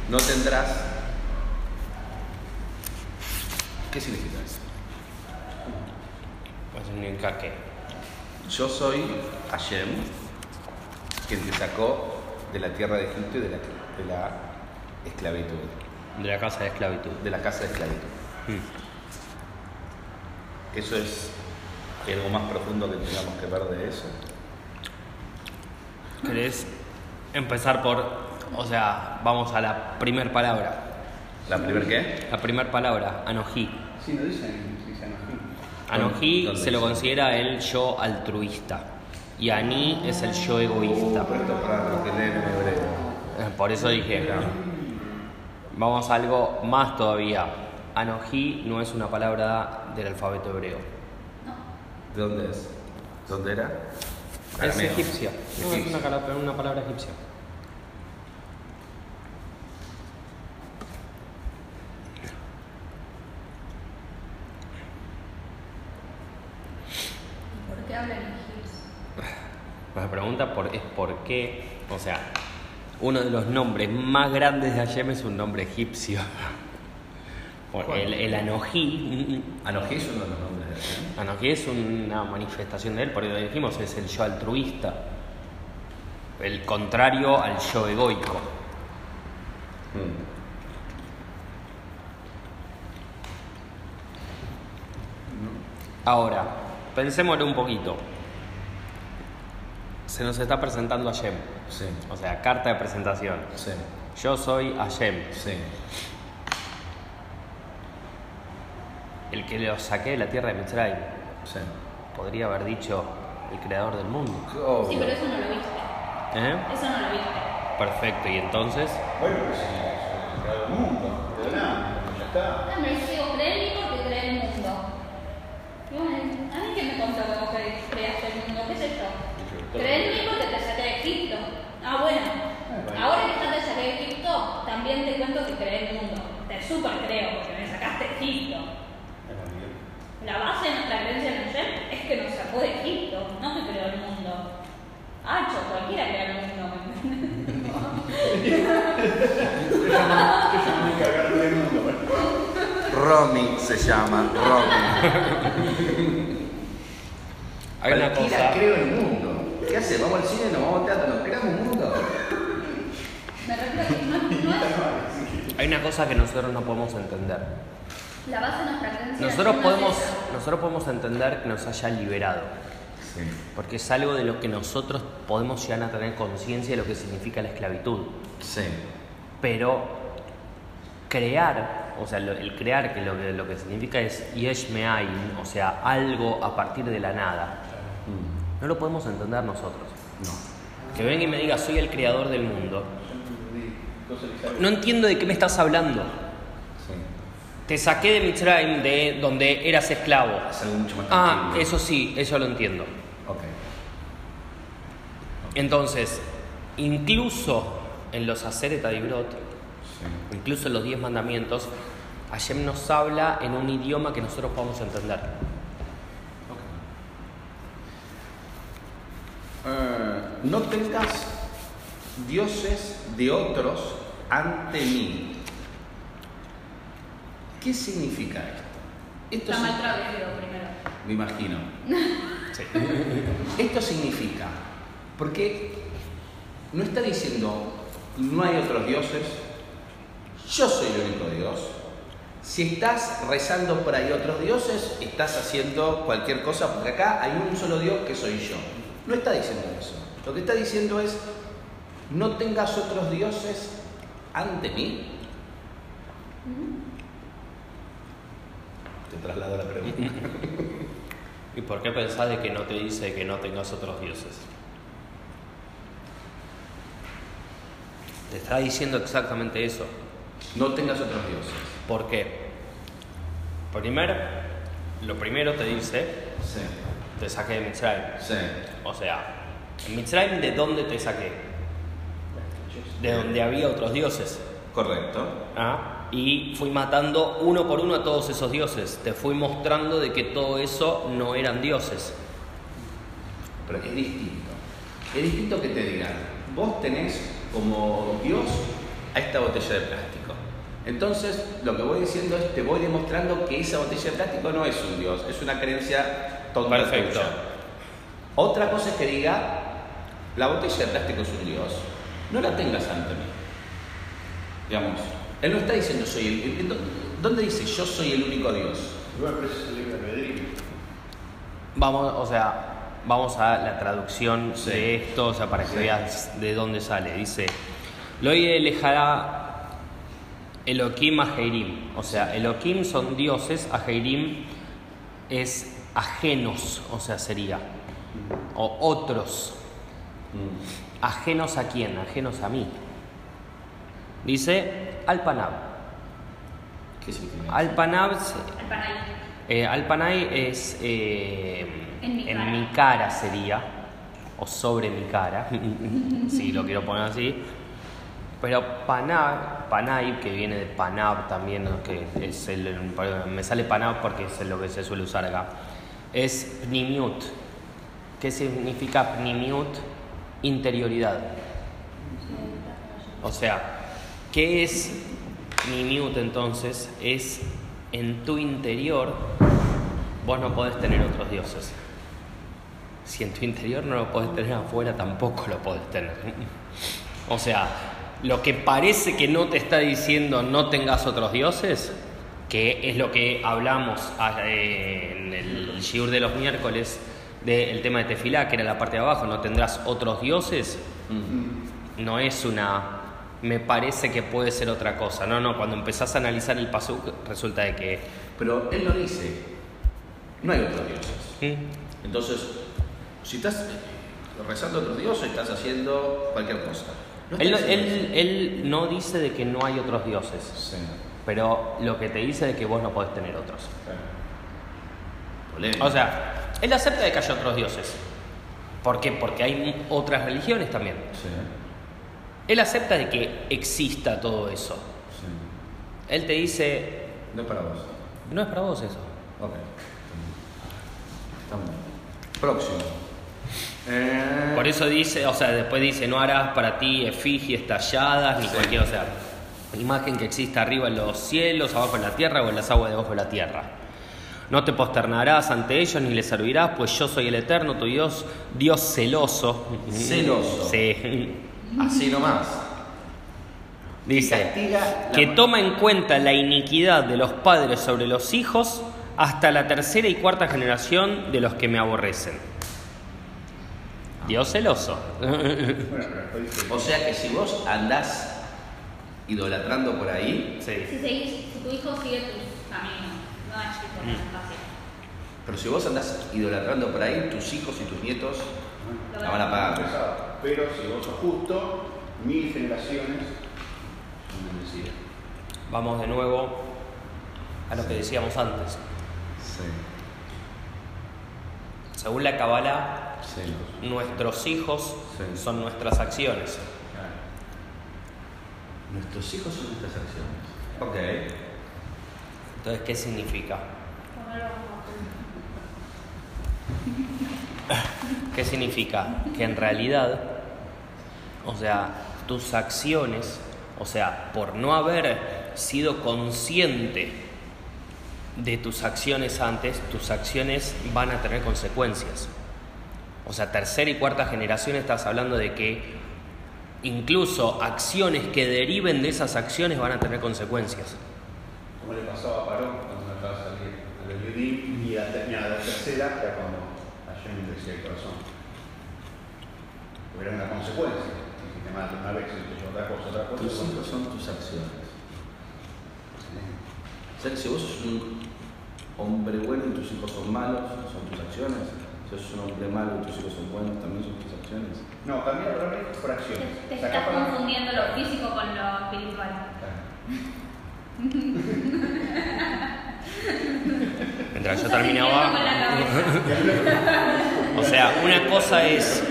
S2: No tendrás. ¿Qué significa eso?
S1: Pues significa que
S2: Yo soy Hashem, quien te sacó de la tierra de Egipto y de la, de la esclavitud,
S1: de la casa de esclavitud.
S2: de la casa de esclavitud.
S1: Mm.
S2: Eso es algo más profundo que tengamos que ver de eso.
S1: ¿Querés empezar por, o sea, vamos a la primer palabra?
S2: ¿La primer qué?
S1: La primer palabra, Anojí.
S3: Sí, no dicen, así.
S1: Anojí
S2: ¿Dónde
S1: se lo
S2: dice?
S1: considera el yo altruista. Y Aní es el yo egoísta.
S2: Pero esto para los que leen en hebreo.
S1: Eh, Por eso dije, vamos a algo más todavía. Anojí no es una palabra del alfabeto hebreo.
S2: ¿De dónde es? ¿Dónde era?
S1: Es
S2: Arameo.
S1: egipcia. No, es una palabra egipcia.
S4: ¿Y por qué hablan egipcio?
S1: La pregunta por, es por qué, o sea, uno de los nombres más grandes de Hashem es un nombre egipcio. [LAUGHS] El, el Anojí,
S2: Anojí es uno de los nombres de Hashem.
S1: Anojí es una manifestación de él, por eso dijimos, es el yo altruista. El contrario al yo egoico.
S2: Mm.
S1: Ahora, pensémoslo un poquito. Se nos está presentando Hashem.
S2: Sí,
S1: O sea, carta de presentación.
S2: sí,
S1: Yo soy Hashem,
S2: sí.
S1: el que lo saqué de la tierra de Mitzrayim.
S2: sí.
S1: Podría haber dicho el creador del mundo.
S4: Sí, pero eso no lo viste.
S1: ¿Eh?
S4: Eso no lo viste.
S1: Perfecto, y entonces,
S3: Bueno, pues sí, es creado el mundo, la nada, ya está.
S4: Ah, me digo, creé en porque creé el mundo. Y bueno, a mí que me contó cómo cre- creaste el mundo, qué sé yo. Creé en mí porque te saqué de Egipto. Ah, bueno.
S3: bueno.
S4: Ahora que ya te saqué de Egipto, también te cuento que creé el mundo. Te súper creo porque me sacaste de Egipto. La base de nuestra creencia en Hashem es que nos sacó de Egipto, no que creó el mundo. Ah, yo, cualquiera crea el mundo. ¿me entiendes?
S3: A.
S2: Romy se llama, Romy. [LAUGHS]
S1: hay una cosa.
S2: creo el mundo. ¿Qué hace? ¿Vamos al cine? ¿Nos vamos al teatro? ¿Nos creamos un mundo?
S4: Me refiero a que no, no es [LAUGHS]
S1: Hay una cosa que nosotros no podemos entender.
S4: la base de nuestra creencia.
S1: Nosotros
S4: es
S1: podemos,
S4: esa.
S1: nosotros podemos entender que nos haya liberado.
S2: Sí.
S1: Porque es algo de lo que nosotros podemos llegar a tener conciencia de lo que significa la esclavitud.
S2: Sí.
S1: Pero crear, o sea, lo- el crear que lo, que lo que significa es yesh me'ayin, o sea, algo a partir de la nada,
S2: Mm.
S1: No lo podemos entender nosotros.
S2: No.
S1: Que venga y me diga, soy el creador del mundo. No entiendo de qué me estás hablando.
S2: Sí.
S1: Te saqué de Mitzrayim, de donde eras esclavo.
S2: Es algo mucho más
S1: Ah, eso sí, eso lo entiendo.
S2: Ok.
S1: Entonces, incluso en los Aseret Adibrot, Incluso en los diez mandamientos, Hashem nos habla en un idioma que nosotros podamos entender.
S2: Eh, no tengas dioses de otros ante mí. ¿Qué significa esto? Esto
S4: Está
S2: si-
S4: mal traducido primero.
S2: me imagino. [LAUGHS]
S1: Sí.
S2: Esto significa, porque no está diciendo no hay otros dioses, yo soy el único Dios. Si estás rezando por ahí otros dioses, estás haciendo cualquier cosa, porque acá hay un solo Dios que soy yo. No está diciendo eso. Lo que está diciendo es, no tengas otros dioses ante mí. Te traslado la pregunta. [LAUGHS]
S1: ¿Y por qué pensás de que no te dice que no tengas otros dioses? Te está diciendo exactamente eso.
S2: No tengas otros dioses.
S1: ¿Por qué? Primero, lo primero te dice,
S2: Sí,
S1: te saqué de Mitzrayim.
S2: sí.
S1: O sea, en Mitzrayim, ¿de dónde te saqué? De donde había otros dioses.
S2: Correcto.
S1: ¿ah? Y fui matando uno por uno a todos esos dioses. Te fui mostrando de que todo eso no eran dioses.
S2: Pero es distinto. Es distinto que te digan, vos tenés como Dios a esta botella de plástico. Entonces, lo que voy diciendo es, te voy demostrando que esa botella de plástico no es un Dios, es una creencia tonta
S1: Perfecto.
S2: tuya. Otra cosa es que diga, la botella de plástico es un Dios, no la tengas ante mí. Digamos, él no está diciendo soy el... el- ¿Dónde dice yo soy el único Dios?
S1: Vamos, o sea, vamos a la traducción
S2: Sí.
S1: de esto, o sea, para que
S2: Sí.
S1: veas de dónde sale. Dice, lo elejará Elohim a Heirim. O sea, Elohim son dioses, a Heirim es ajenos, o sea, sería. O otros. ¿Ajenos a quién? Ajenos a mí. Dice Alpanab.
S2: ¿Qué significa?
S1: Alpanab eh, Alpanay es eh,
S4: En mi cara.
S1: mi cara sería, o sobre mi cara, [LAUGHS] si lo quiero poner así. Pero Panab, Panay, que viene de Panab también, ¿no? que es el, me sale Panab porque es lo que se suele usar acá, es Pnimiut. ¿Qué significa Pnimiut? Interioridad. O sea, ¿qué es Nimiut entonces? Es en tu interior, vos no podés tener otros dioses. Si en tu interior no lo podés tener afuera, tampoco lo podés tener. O sea, lo que parece que no te está diciendo no tengas otros dioses, que es lo que hablamos ah, eh, en el shiur de los miércoles del tema de Tefilá, que era la parte de abajo, no tendrás otros dioses, no es una me parece que puede ser otra cosa. No, no, cuando empezás a analizar el pasuk resulta de que
S2: Pero él no dice, no hay otros dioses. Entonces, si estás rezando a otros dioses, estás haciendo cualquier cosa. No
S1: él, él- él no dice de que no hay otros dioses.
S2: Sí.
S1: pero lo que te dice es que vos no podés tener otros. O sea, él acepta de que haya otros dioses. ¿Por qué? Porque hay otras religiones también.
S2: Sí,
S1: Él acepta de que exista todo eso.
S2: sí.
S1: Él te dice,
S2: No es para vos.
S1: no es para vos eso.
S2: Ok. Estamos. Próximo. Eh,
S1: Por eso dice, o sea, después dice, no harás para ti efigies talladas ni
S2: Sí.
S1: cualquier, o sea, imagen que exista arriba en los cielos, abajo en la tierra o en las aguas debajo de la tierra. No te posternarás ante ellos ni les servirás, pues yo soy el eterno, tu Dios, Dios celoso.
S2: Celoso.
S1: Sí.
S2: Así nomás.
S1: Dice, que
S2: ma-
S1: toma en cuenta la iniquidad de los padres sobre los hijos hasta la tercera y cuarta generación de los que me aborrecen. Dios celoso.
S2: O sea que si vos andás idolatrando por ahí,
S1: Sí.
S4: Si, seguís, si tu hijo sigue tus caminos, no es
S1: Mm.
S2: pero si vos andás idolatrando por ahí, tus hijos y tus nietos
S4: Lo
S2: la van a pagar.
S3: pesado. Pero si vos sos justo, mil generaciones son bendecidas.
S1: Vamos de nuevo a lo que decíamos antes.
S2: Sí.
S1: Según la Kabbalah,
S2: Sí.
S1: nuestros hijos
S2: Sí.
S1: son nuestras acciones.
S2: Nuestros hijos son nuestras acciones. Ok.
S1: Entonces, ¿qué significa? [LAUGHS] ¿Qué significa? Que en realidad, o sea, tus acciones, o sea, por no haber sido consciente de tus acciones antes, tus acciones van a tener consecuencias. O sea, tercera y cuarta generación estás hablando de que incluso acciones que deriven de esas acciones van a tener consecuencias.
S3: Como le pasó a Parón cuando acaba de salir a los Yudim y a la, la tercera, ya cuando ayer me decía el corazón. Porque era una consecuencia. Dijiste mal una vez, y otra cosa, otra cosa.
S2: Tus hijos son tus acciones. O sea que si vos sos un hombre bueno y tus hijos son malos, son tus acciones. Si vos sos un hombre malo y tus hijos son buenos, también son tus acciones.
S3: No, la palabra por
S4: Te,
S3: acciones.
S4: te
S3: Sacá
S4: estás confundiendo lo físico con lo espiritual. [LAUGHS]
S1: Mientras yo terminaba... O sea, una cosa es,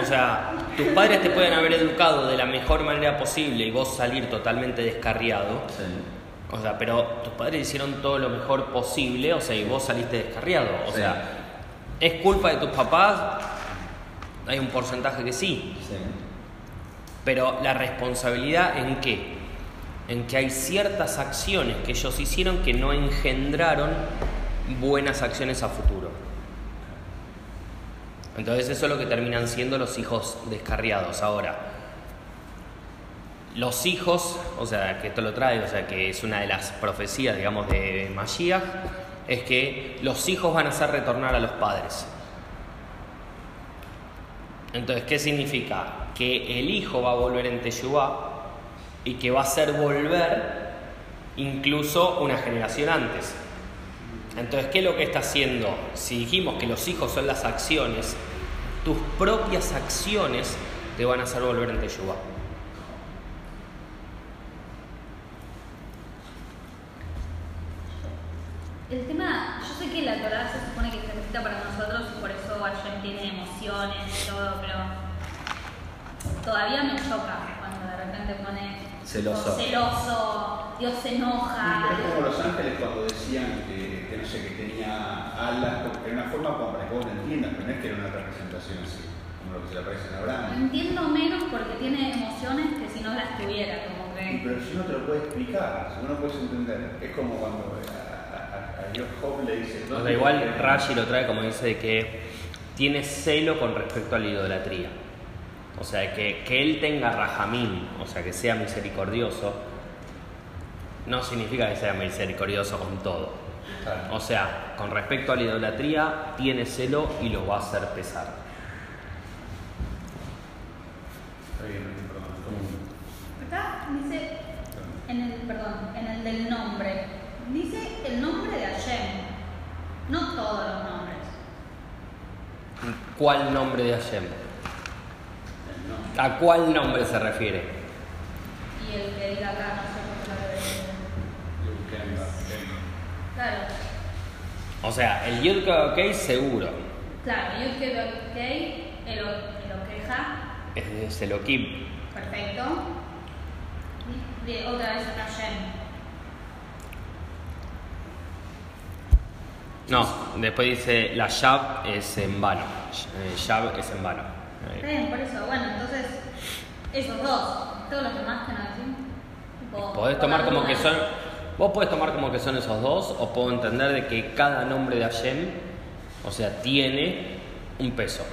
S1: o sea, tus padres te pueden haber educado de la mejor manera posible y vos salir totalmente descarriado.
S2: Sí.
S1: O sea, pero tus padres hicieron todo lo mejor posible, o sea, y vos saliste descarriado. O
S2: Sí.
S1: sea, ¿es culpa de tus papás? Hay un porcentaje que sí.
S2: Sí.
S1: Pero la responsabilidad en qué? En que hay ciertas acciones que ellos hicieron que no engendraron buenas acciones a futuro. Entonces eso es lo que terminan siendo los hijos descarriados. Ahora, los hijos, o sea, que esto lo trae, o sea, que es una de las profecías, digamos, de Mashiach, es que los hijos van a hacer retornar a los padres. Entonces, ¿qué significa? Que el hijo va a volver en Teshuvah y que va a hacer volver incluso una generación antes. Entonces, ¿qué es lo que está haciendo? Si dijimos que los hijos son las acciones, tus propias acciones te van a hacer volver en Teshuvah.
S4: El tema, yo sé que la Torah se supone que está escrita para nosotros y por eso Hashem tiene emociones y todo, pero todavía me choca cuando de repente pone
S2: Celoso.
S4: celoso, Dios se enoja.
S3: Es como los ángeles cuando decían que, que no sé, que tenía alas, porque era una forma como para que vos lo entiendas, pero no es que era una representación así, como lo que se le aparece en
S4: Lo
S3: Abraham.
S4: entiendo menos porque tiene emociones que si no las tuviera, como que...
S3: Pero si no te lo puede explicar, si no lo puedes entender, es como cuando a, a, a, a Dios Job le dice.
S1: O sea, igual Rashi lo trae como dice de que tiene celo con respecto a la idolatría. O sea, que, que él tenga rajamín, o sea, que sea misericordioso, no significa que sea misericordioso con todo.
S3: Claro.
S1: O sea, con respecto a la idolatría, tiene celo y lo va a hacer pesar.
S3: Está bien, perdón.
S4: Acá dice, en el, perdón, en el del nombre, dice el nombre de Hashem, no todos los nombres.
S1: ¿Cuál nombre de Hashem? ¿A cuál nombre se refiere?
S4: Y el que diga acá, no sé por qué lo. Claro,
S1: O sea, el Yud ok seguro.
S4: claro, yo que ok, el, el oqueja,
S1: Es Elohim.
S4: perfecto. Y de- otra vez Hashem.
S1: No, después dice la Shab es en vano. Eh, Shab es en vano.
S4: Bien, por eso, bueno, entonces, esos dos, todos los demás que no decimos.
S1: Podés tomar como que son. Vos podés tomar como que son esos dos, o puedo entender de que cada nombre de Hashem, o sea, tiene un peso.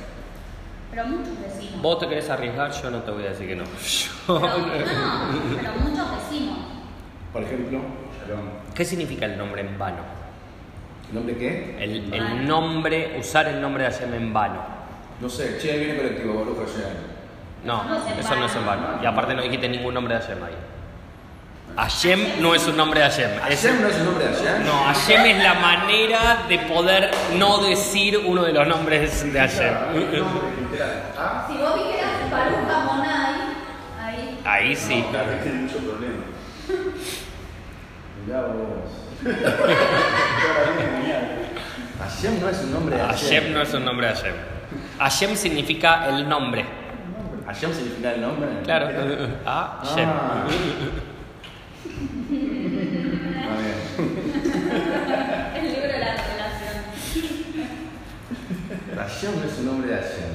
S4: Pero muchos decimos.
S1: Vos te querés arriesgar, yo no te voy a decir que no. [LAUGHS]
S4: Pero, no, pero muchos decimos.
S3: Por ejemplo, Shalom.
S1: ¿Qué significa el nombre en vano?
S2: ¿Nombre qué?
S1: El, el nombre, usar el nombre de Hashem en vano.
S2: No sé, che, viene colectivo, Baruch Hashem.
S1: No,
S4: No
S1: eso no es en
S4: vano.
S1: Y aparte no dijiste ningún nombre de Hashem ahí. Hashem no es un nombre de Hashem.
S2: ¿Hashem no es el nombre de Hashem?
S1: No, Hashem es la manera de poder no decir uno de los nombres de Hashem.
S3: Ah,
S4: Si vos dijeras Baruch Monai, ahí.
S1: Ahí sí.
S3: claro, que tiene mucho problema.
S2: Mirá vos. [LAUGHS] Hashem no es un nombre de Hashem.
S1: Hashem no es un nombre de Hashem. Hashem significa el nombre.
S2: ¿Hashem significa el nombre?
S1: Claro, a Shem.
S2: Ah. Está bien. [LAUGHS]
S4: El libro de la relación.
S2: Hashem no es un nombre de Hashem.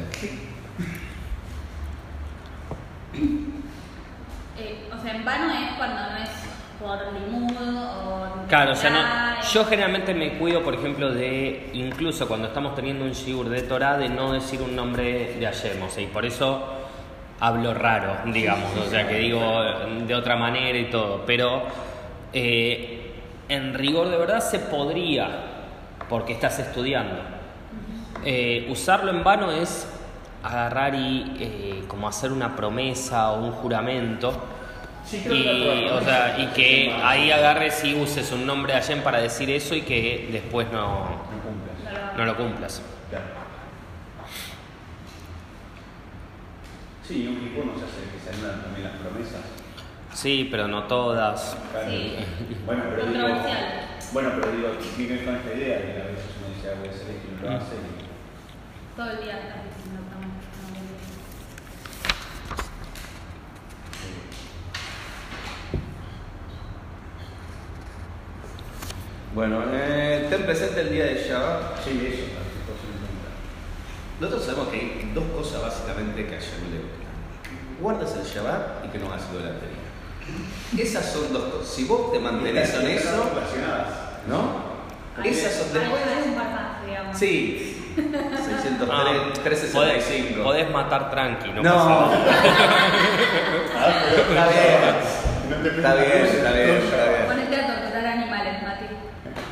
S4: Eh, o sea, en vano es cuando no es por limud o.
S1: Claro, o sea, no, yo generalmente me cuido, por ejemplo, de, incluso cuando estamos teniendo un shiur de Torah, de no decir un nombre de Hashem, o sea, y por eso hablo raro, digamos, o sea, que digo de otra manera y todo, pero eh, en rigor de verdad se podría, porque estás estudiando. Eh, usarlo en vano es agarrar y eh, como hacer una promesa o un juramento y, o sea, y que ahí agarres y uses un nombre de Hashem para decir eso y que después no,
S3: No cumplas.
S1: no lo cumplas.
S3: Claro. Sí, un equipo no se hace que se anulan también las promesas.
S1: Sí, pero no todas.
S4: Sí.
S3: Bueno, pero digo, bueno, pero digo, viven con esta idea de que a veces uno dice, ah, voy a hacer esto y no lo
S1: Mm.
S3: hace. y-
S4: Todo el día estás diciendo estamos.
S2: Bueno, eh, ten presente el día de Shabbat.
S3: Sí, eso.
S2: Nosotros sabemos que hay dos cosas básicamente que a Hashem le gustan. Guardas el Shabbat y que no hagas idolatría. Esas son dos cosas. Si vos te mantenés en eso. ¿no? Esas son después. Sí. 603,
S1: Ah,
S2: 365.
S1: podés, podés matar tranqui, no,
S2: No.
S1: pasa nada. [LAUGHS] [LAUGHS]
S2: Está bien. Está bien, está bien, está bien.
S4: Ponete a torturar animales, Mati.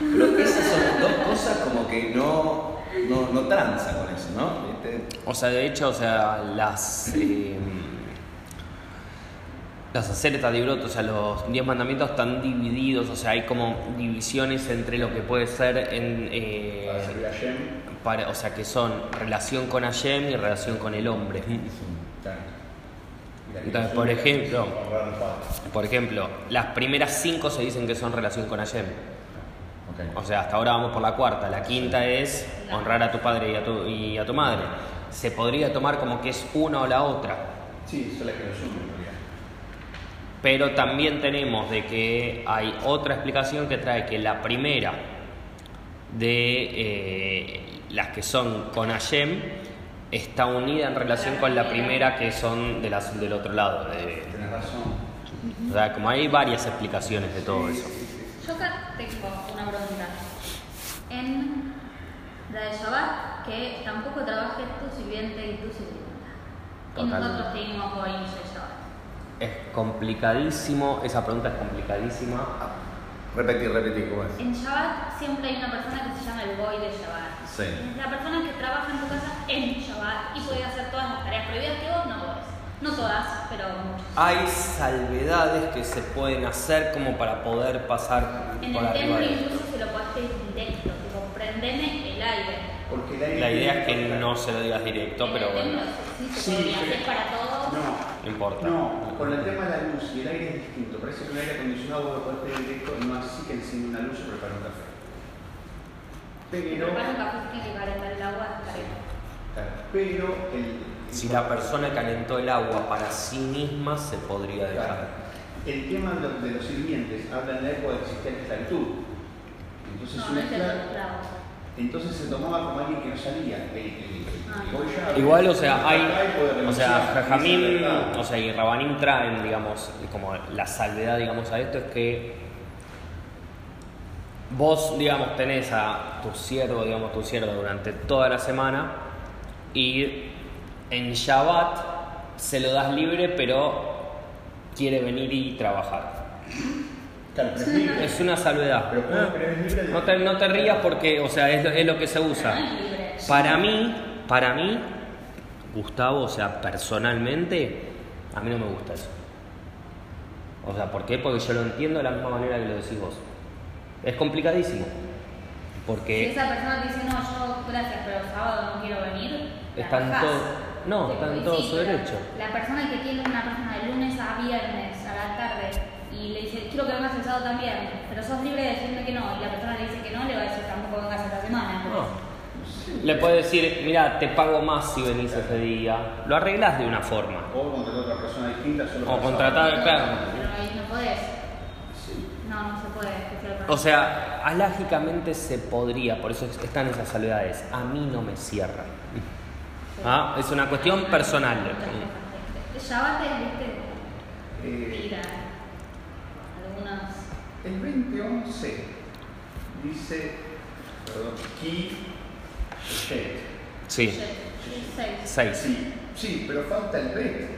S2: Pero esas son dos cosas como que no, no, no tranza con eso, ¿no? ¿Viste?
S1: O sea, de hecho, o sea, las. eh, las acertas de broto, o sea, los diez mandamientos están divididos, o sea, hay como divisiones entre lo que puede ser en. eh,
S3: Para
S1: o sea, que son relación con Hashem y relación con el hombre.
S3: Claro.
S1: Entonces, por ejemplo-. Por ejemplo, las primeras cinco se dicen que son relación con Hashem. O sea, hasta ahora vamos por la cuarta. La quinta es honrar a tu padre y a tu, y a tu madre. Se podría tomar como que es una o la otra.
S3: Sí, son las que nos realidad.
S1: Pero también tenemos de que hay otra explicación que trae que la primera de eh, las que son con Hashem está unida en relación con la primera que son de las, del otro lado. de-
S3: Tenés razón.
S1: o sea, como hay varias explicaciones de todo eso.
S4: Yo acá tengo una pregunta. En la de Shabbat, que tampoco trabajes tu sirviente y tu sirvienta. Y nosotros seguimos hoy en Shabbat.
S1: Es complicadísimo, esa pregunta es complicadísima.
S2: Repetir, repetir, ¿cómo es?
S4: En Shabbat siempre hay una persona que se llama el boy de Shabbat.
S2: Sí.
S4: Es la persona que trabaja en tu casa en Shabbat y puede hacer todas las tareas prohibidas que vos no podés. No todas, pero muchas.
S1: Hay salvedades que se pueden hacer como para poder pasar
S4: En
S1: por
S4: el templo
S1: de
S4: incluso se lo podés pedir directo, tipo, prendeme el aire.
S3: Porque el aire
S1: La idea es que no se lo digas directo, pero
S4: el
S1: bueno,
S4: templo sí se
S3: pero-
S4: para todos.
S3: No,
S1: no importa.
S3: no, con el tema de la luz y el aire es distinto. Parece que un aire acondicionado vos lo podés pedir directo, no así que enciende una luz o prepara un café. Pero,
S4: Pero para un café se tiene que calentar el agua, caliente.
S3: claro, pero el,
S1: Si la persona calentó el agua para sí misma, se podría
S3: Claro.
S1: dejar.
S3: El tema de los, de los sirvientes habla en la época que existía la esclavitud. Entonces,
S4: No,
S3: una
S4: no es el
S3: esclava-. Entonces se tomaba como alguien que no salía. El, el, el-
S4: Ah.
S1: Igual, o sea, hay, o sea, Jajamín, o sea, y Rabanim traen, digamos, como la salvedad, digamos, a esto es que vos, digamos, tenés a tu siervo, digamos, tu siervo durante toda la semana y en Shabbat se lo das libre, pero quiere venir y trabajar.
S3: Claro, pero es libre.
S1: Es una salvedad.
S3: Pero, ¿cómo? Pero es libre de-
S1: No te, no te rías porque, o sea, es, lo- es lo que se usa.
S4: No libre.
S1: Para mí, para mí, Gustavo, o sea, personalmente, a mí no me gusta eso. O sea, ¿por qué? Porque yo lo entiendo de la misma manera que lo decís vos. Es complicadísimo.
S4: Si
S1: Porque
S4: esa persona te dice, no, yo gracias, pero sábado no quiero venir, la
S1: Está en
S4: bajás.
S1: todo- no,
S4: Tipo,
S1: está en
S4: y
S1: todo
S4: sí,
S1: su derecho.
S4: La persona que tiene una persona de lunes a viernes quiero que vengas el sábado también, pero sos libre de decirme que no, y la persona le dice que no, le va a decir tampoco vengas esta semana.
S1: no, Le puedes decir, mira, te pago más si venís ese día. Lo arreglás de una forma.
S3: O contratar a otra persona distinta solo
S1: O contratar, claro.
S4: Pero ahí no podés.
S3: Sí.
S4: No, no se puede.
S1: O sea, alágicamente se podría, por eso están esas salvedades. A mí no me cierra. Ah, es una cuestión personal.
S4: Es, viste,
S3: Eh,
S4: tira algunas.
S3: el 2011 dice, perdón, Ki Shet.
S1: Sí,
S4: Seis.
S1: seis.
S3: Sí, sí, pero falta el Bet.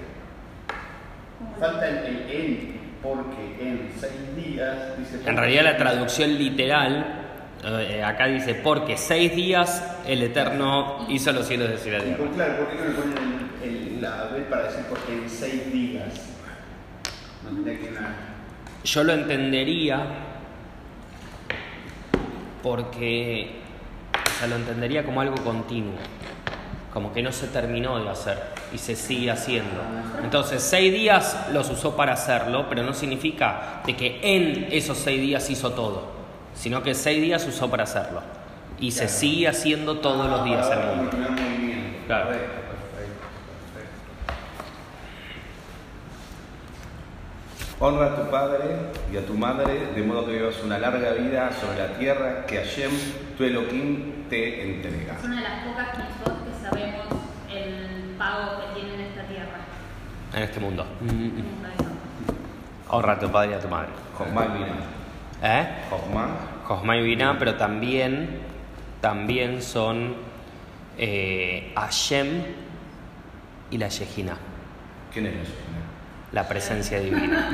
S4: ¿Cómo?
S3: Falta el, el en, porque en seis días dice.
S1: En realidad la traducción literal, eh, acá dice, porque seis días el Eterno hizo los cielos Y tierra.
S3: por claro, ¿por qué no le ponen el, el- la B para decir porque en seis días? No tendría que una.
S1: Yo lo entendería porque, o sea, lo entendería como algo continuo, como que no se terminó de hacer y se sigue haciendo. Entonces, seis días los usó para hacerlo, pero no significa de que en esos seis días hizo todo, sino que seis días usó para hacerlo y se sigue haciendo todos los días el mundo. Claro.
S3: Perfecto, perfecto, perfecto.
S2: Honra a tu padre y a tu madre, de modo que vivas una larga vida sobre la tierra que Hashem, tu Elohim, te entrega.
S4: Es una de las pocas mitzvot que sabemos el pago que tiene en esta tierra.
S1: En este mundo.
S4: Eso.
S1: Honra a tu padre y a tu madre.
S2: Josma y Binah.
S1: ¿Eh?
S2: Josma,
S1: Josma y Binah, pero también, también son eh, Hashem y la Shejina,
S2: ¿quién es eso?
S1: La presencia divina.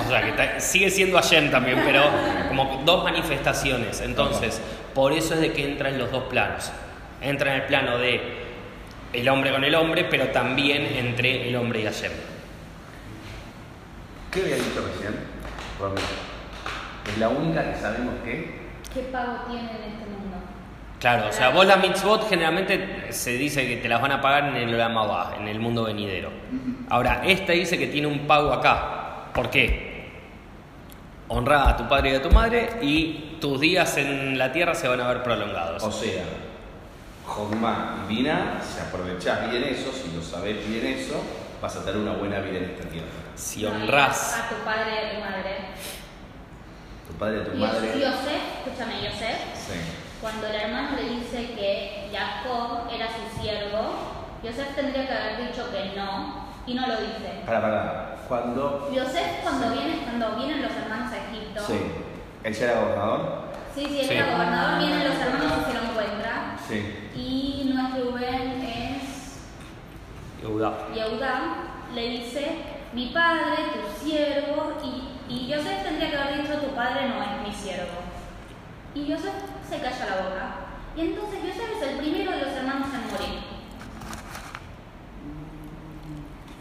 S1: [LAUGHS] o sea, que sigue siendo Hashem también, pero como dos manifestaciones. Entonces, por eso es de que entra en los dos planos. Entra en el plano de el hombre con el hombre, pero también entre el hombre y Hashem.
S2: ¿Qué había dicho recién? Romero. Es la única que sabemos que.
S4: ¿Qué pago tiene en este mundo?
S1: Claro, o sea, vos las mitzvot generalmente se dice que te las van a pagar en el Olam Abba, en el mundo venidero. Ahora, esta dice que tiene un pago acá. ¿Por qué? Honra a tu padre y a tu madre y tus días en la tierra se van a ver prolongados.
S2: O sea, Josma y Binah, si aprovechás bien eso, si lo sabés bien eso, vas a tener una buena vida en esta tierra.
S1: Si honrás,
S4: A tu padre y a tu madre.
S2: Tu padre y tu
S4: Y
S2: madre.
S4: Yosef, escúchame, Yosef,
S2: Sí.
S4: Cuando el hermano le dice que Jacob era su siervo, Yosef tendría que haber dicho que no, y no lo dice.
S2: Para, para. Cuando.
S4: Yosef cuando viene, cuando vienen los hermanos a Egipto,
S2: Sí. ¿Él ya era gobernador?
S4: sí, sí, él
S1: Sí.
S4: era gobernador, vienen los hermanos y se lo encuentran,
S2: Sí.
S4: y no es Rubén, es
S1: Yehudá.
S4: Yehudá, le dice, mi padre, tu siervo, y, y Yosef tendría que haber dicho, tu padre no es mi siervo. Y Yosef se calla la boca. Y entonces Yosef es el primero de los hermanos en morir.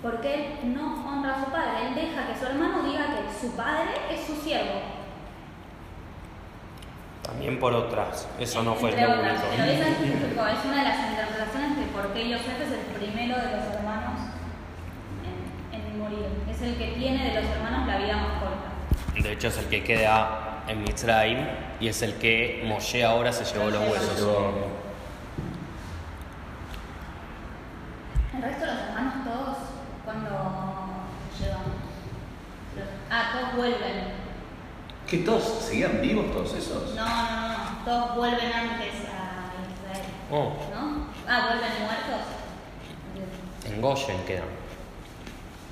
S4: Porque él no honra a su padre, él deja que su hermano diga que su padre es su siervo.
S1: También por otras, eso no fue el
S4: Entre otras,
S1: único.
S4: pero esa es, es una de las interpretaciones de por qué Yosef es el primero de los hermanos en, en morir. Es el que tiene de los hermanos la vida más corta.
S1: De hecho es el que queda en Mitzrayim y es el que Moshe ahora se llevó los huesos.
S4: El resto de los hermanos todos, cuando llevan. los- Ah, todos vuelven.
S2: ¿Que todos seguían vivos todos esos?
S4: No, no, no, todos vuelven antes a Israel.
S1: Oh,
S4: ¿No? Ah, vuelven muertos.
S1: en Goshen quedan.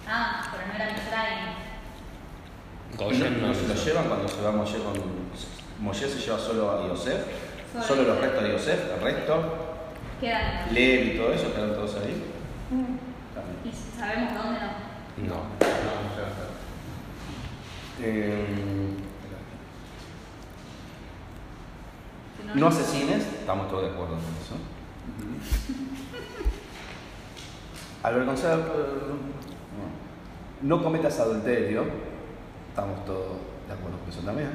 S4: Ah, pero no era Misraim.
S2: ¿Y
S1: Goshen
S2: no,
S1: no
S2: no se lo llevan cuando se va Moshe con. Moshe se lleva solo a Yosef?
S4: Solo.
S2: ¿Solo los restos de Yosef? ¿El resto?
S4: Quedan.
S2: Levi y todo eso, quedan todos ahí. También.
S4: ¿Y sabemos dónde no?
S1: No.
S3: No, no se va a hacer.
S2: Eh,
S4: Si
S2: no asesines, estamos todos de acuerdo con eso. [LAUGHS] Avergonzar. eh, No No cometas adulterio, estamos todos de acuerdo con eso también.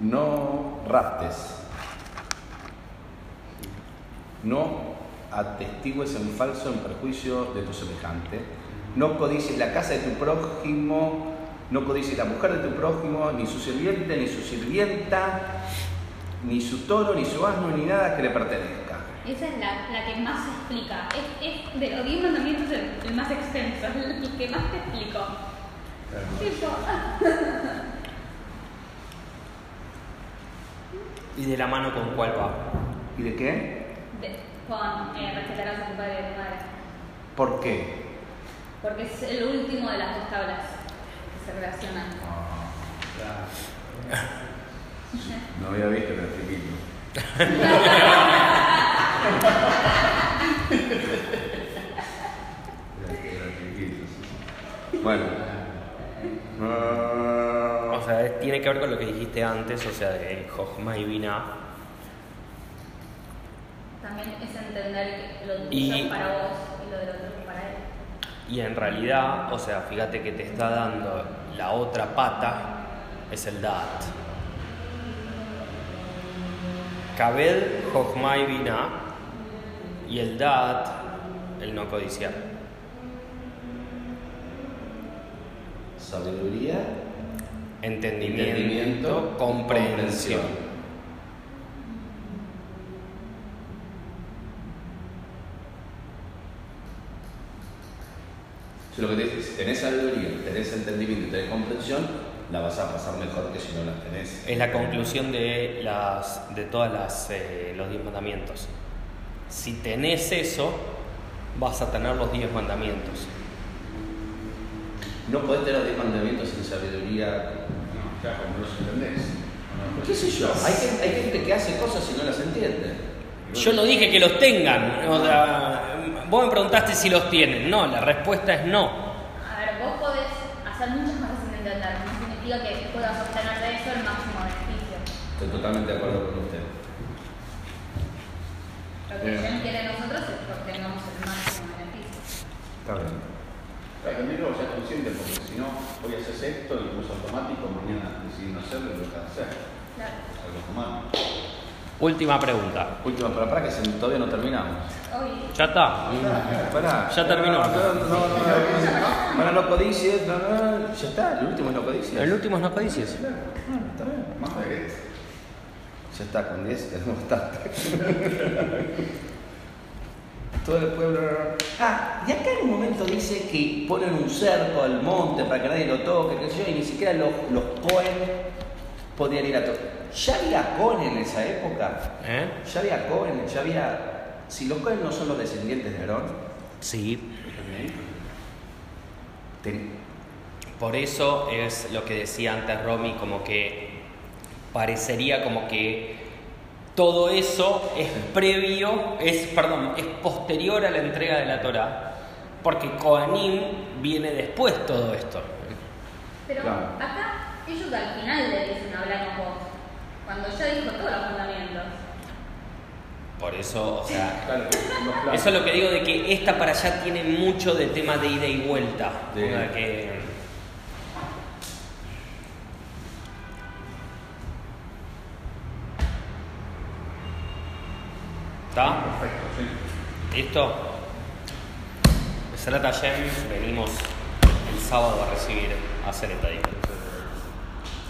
S2: No raptes. No atestigues en falso en perjuicio de tu semejante. No codicies la casa de tu prójimo. No codicies la mujer de tu prójimo, ni su sirviente, ni su sirvienta, ni su toro, ni su asno, ni nada que le pertenezca.
S4: Esa es la, la que más explica. Es, es de los 10 mandamientos el, el más extenso, [LAUGHS] el que más te explico.
S1: ¿Y de la mano con cuál va?
S2: ¿Y de qué?
S4: De- con eh, respetarás a tu padre y a tu madre.
S2: ¿Por qué?
S4: Porque es el último de las dos tablas que se relacionan. [LAUGHS]
S2: No había visto el artiquito. [LAUGHS] Bueno.
S1: Tiene que ver con lo que dijiste antes, o sea, de Jochma y Binah.
S4: También es entender que lo tuyo
S1: Y-
S4: es para vos y lo del otro es para él.
S1: Y en realidad, o sea, fíjate que te está dando la otra pata, es el Dat. Kabed, Jochma y Binah, y el Dat, el no codiciar.
S2: Sabiduría,
S1: Entendimiento,
S2: Entendimiento,
S1: comprensión.
S2: comprensión. Si lo que te dice, si tenés sabiduría, tenés entendimiento y tenés comprensión, la vas a pasar mejor que si no las tenés.
S1: Es la conclusión de, las, de todas las, eh, los diez mandamientos. Si tenés eso, vas a tener los diez mandamientos.
S2: No podés tener los diez mandamientos sin sabiduría.
S3: No, claro, no los entendés.
S2: ¿Qué sé yo? Hay, hay gente que hace cosas y no las entiende.
S1: Yo no dije que los tengan. o sea, vos me preguntaste si los tienen. No, la respuesta es no.
S4: A ver, vos podés hacer muchas cosas sin entender. No significa que puedas obtener de eso el máximo beneficio.
S2: Estoy totalmente de acuerdo con usted.
S4: Lo que
S3: Bien.
S4: Jen quiere de nosotros es que obtengamos el máximo beneficio.
S2: Está bien.
S3: Claro, también luego seas consciente, porque si no, hoy haces esto y lo automático, mañana decidís no hacerlo y lo dejas de hacer.
S4: Claro.
S3: Es algo humano.
S1: Última pregunta.
S2: Última, pero para que se- todavía no terminamos.
S1: Ya está.
S2: Pará.
S1: Ya terminó.
S2: No, no, no. no. Para no codicies, no, no, ya está. El último es no codicies.
S1: El último es no codicias.
S2: Está bien.
S3: Más de
S2: Ya está, con 10 tenemos bastante. [LAUGHS] Todo el pueblo. Ah, y acá en un momento dice que ponen un cerco al monte para que nadie lo toque, qué sé yo, y ni siquiera los, los Cohen podían ir a tocar. ¿Ya había Cohen en esa época?
S1: ¿Eh?
S2: ¿Ya había Cohen? ¿Ya había.? Si los Cohen no son los descendientes de Aarón,
S1: Sí.
S2: ten-
S1: Por eso es lo que decía antes Romy, como que parecería como que todo eso es previo, es, perdón, es posterior a la entrega de la Torah, porque Kohanim viene después todo esto.
S4: Pero
S2: Claro.
S4: acá ellos al final le dicen hablar con vos. Cuando ya dijo todos los mandamientos.
S1: Por eso, o sea,
S3: Claro,
S1: eso es lo que digo de que esta para allá tiene mucho de tema de ida y vuelta.
S2: Sí.
S1: Que ¿Está?
S3: Perfecto, sí.
S1: ¿Listo? Será Hashem, venimos el sábado a recibir a dijo.